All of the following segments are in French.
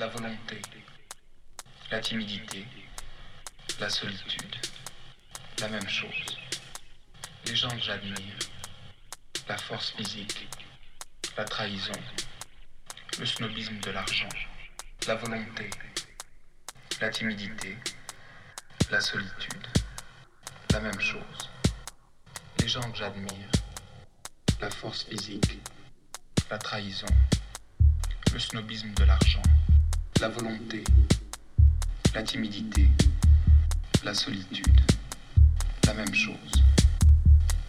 la volonté, la timidité, la solitude, la même chose. Les gens que j'admire, la force physique, la trahison, le snobisme de l'argent, la volonté, la timidité, la solitude, la même chose. Les gens que j'admire, la force physique, la trahison, le snobisme de l'argent, la volonté, la timidité, la solitude, la même chose.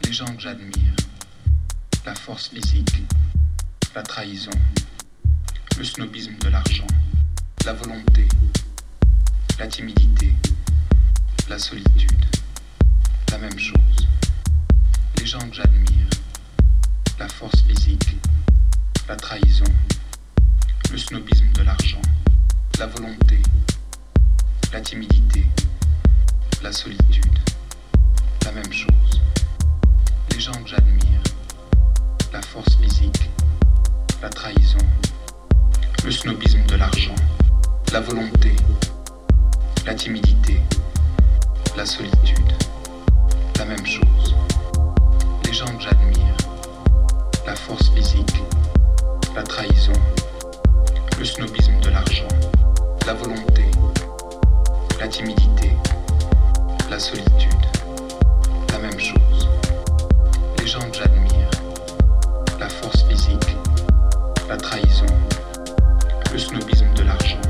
Les gens que j'admire, la force physique, la trahison, le snobisme de l'argent, la volonté, la timidité, la solitude, la même chose. Les gens que j'admire, la force physique, la trahison, le snobisme de l'argent, la volonté, la timidité, la solitude, la même chose. Les gens que j'admire, la force physique, la trahison, le snobisme de l'argent, la volonté, la timidité, la solitude, la même chose. Les gens que j'admire, la force physique, la trahison, le snobisme de l'argent, la volonté, la timidité, la solitude, la même chose. Les gens que j'admire, la force physique, la trahison, le snobisme de l'argent,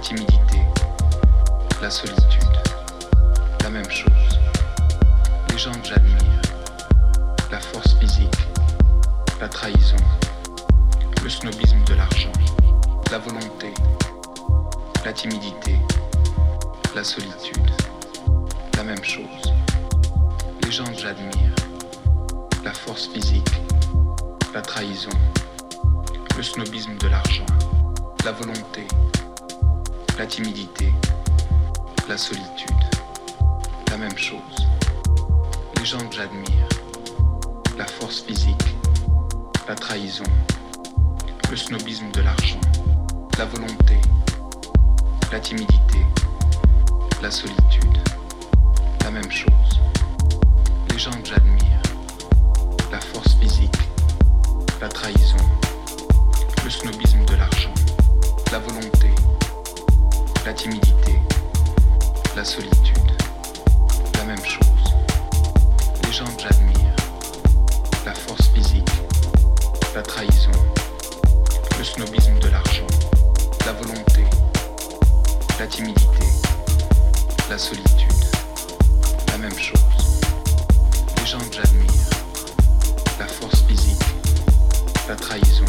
la timidité, la solitude, la même chose. Les gens que j'admire, la force physique, la trahison, le snobisme de l'argent, la volonté, la timidité, la solitude, la même chose. Les gens que j'admire, la force physique, la trahison, le snobisme de l'argent, la volonté, la timidité, la solitude, la même chose. Les gens que j'admire, la force physique, la trahison, le snobisme de l'argent, la volonté, la timidité, la solitude, la même chose. Les gens que j'admire, la force physique, la trahison, le snobisme de l'argent, la volonté, la timidité, la solitude, la même chose. Les gens que j'admire, la force physique, la trahison, le snobisme de l'argent, la volonté, la timidité, la solitude, la même chose. Les gens que j'admire, la force physique, la trahison,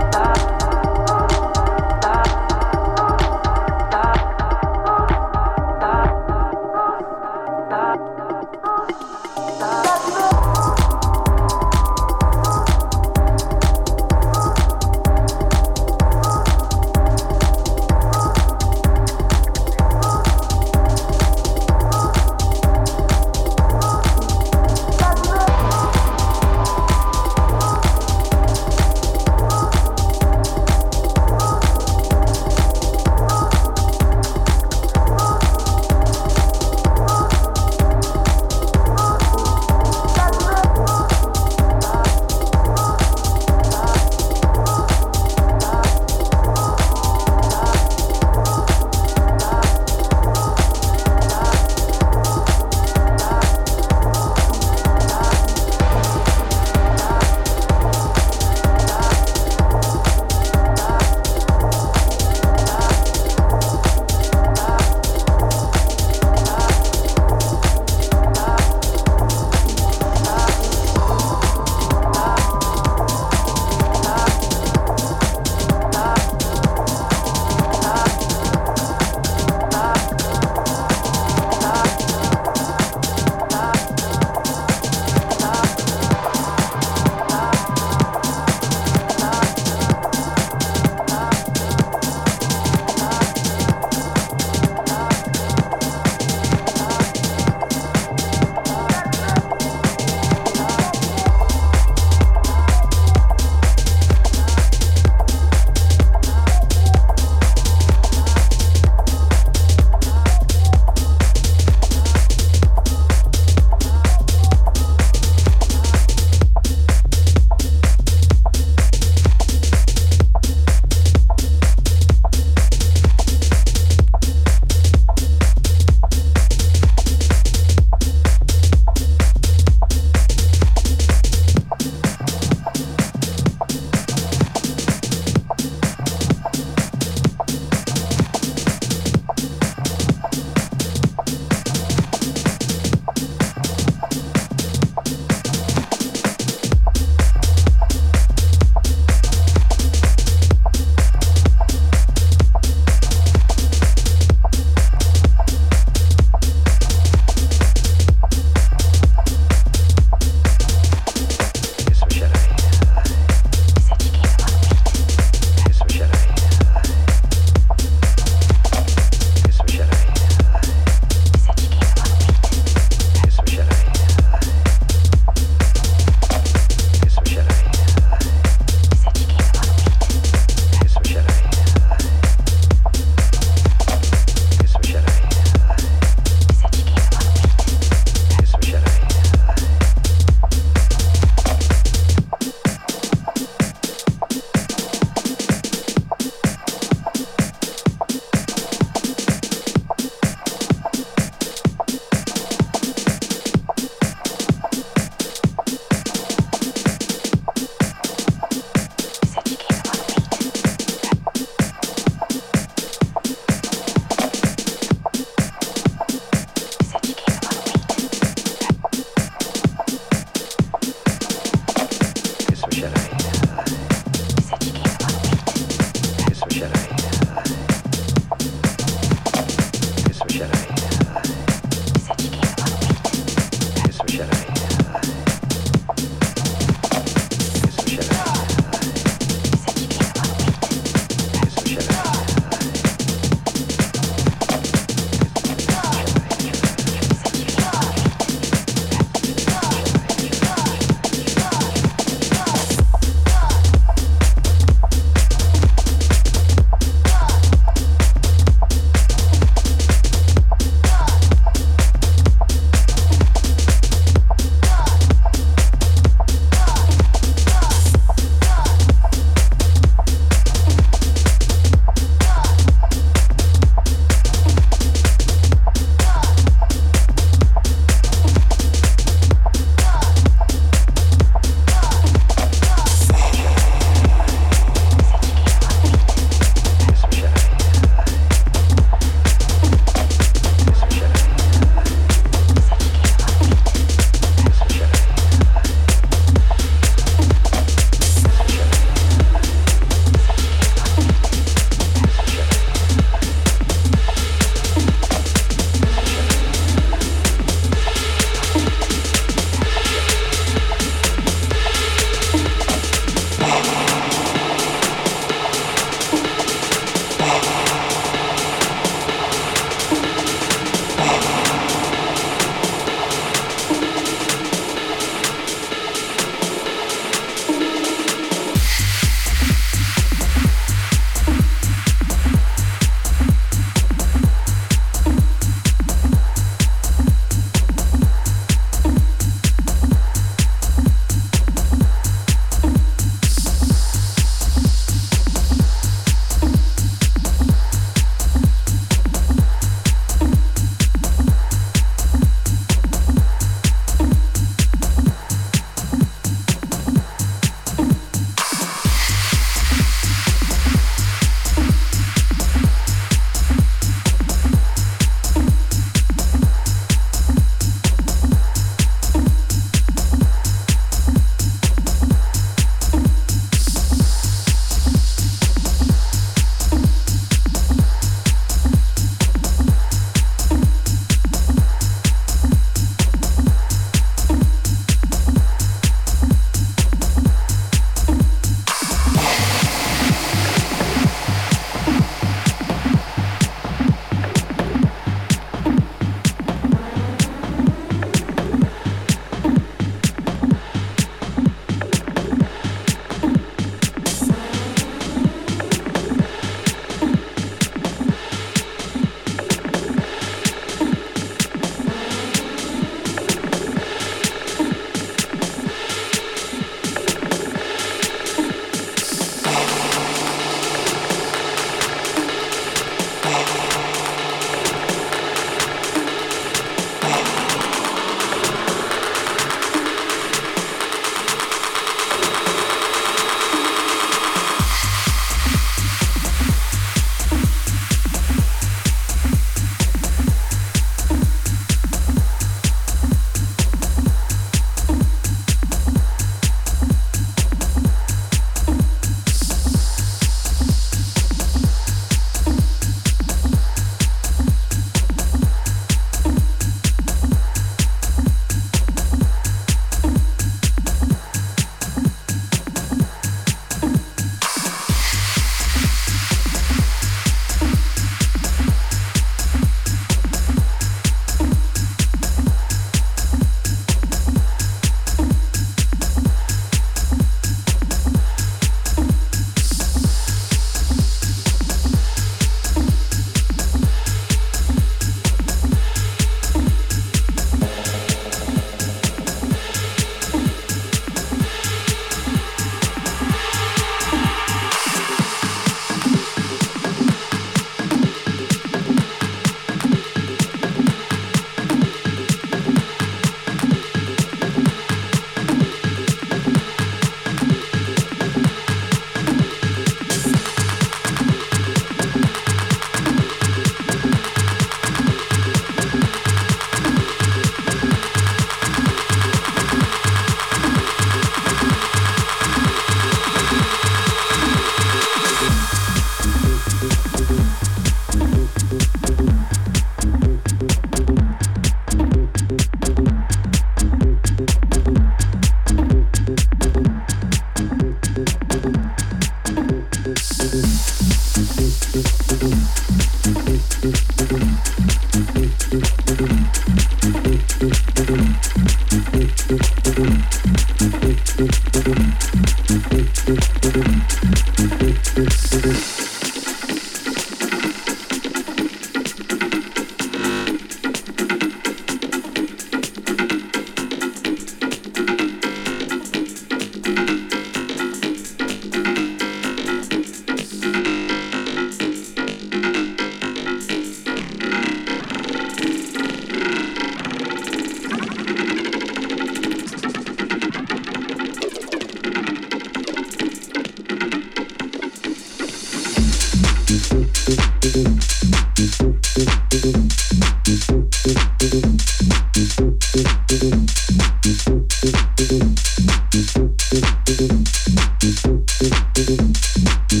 Thank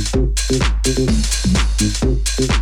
you.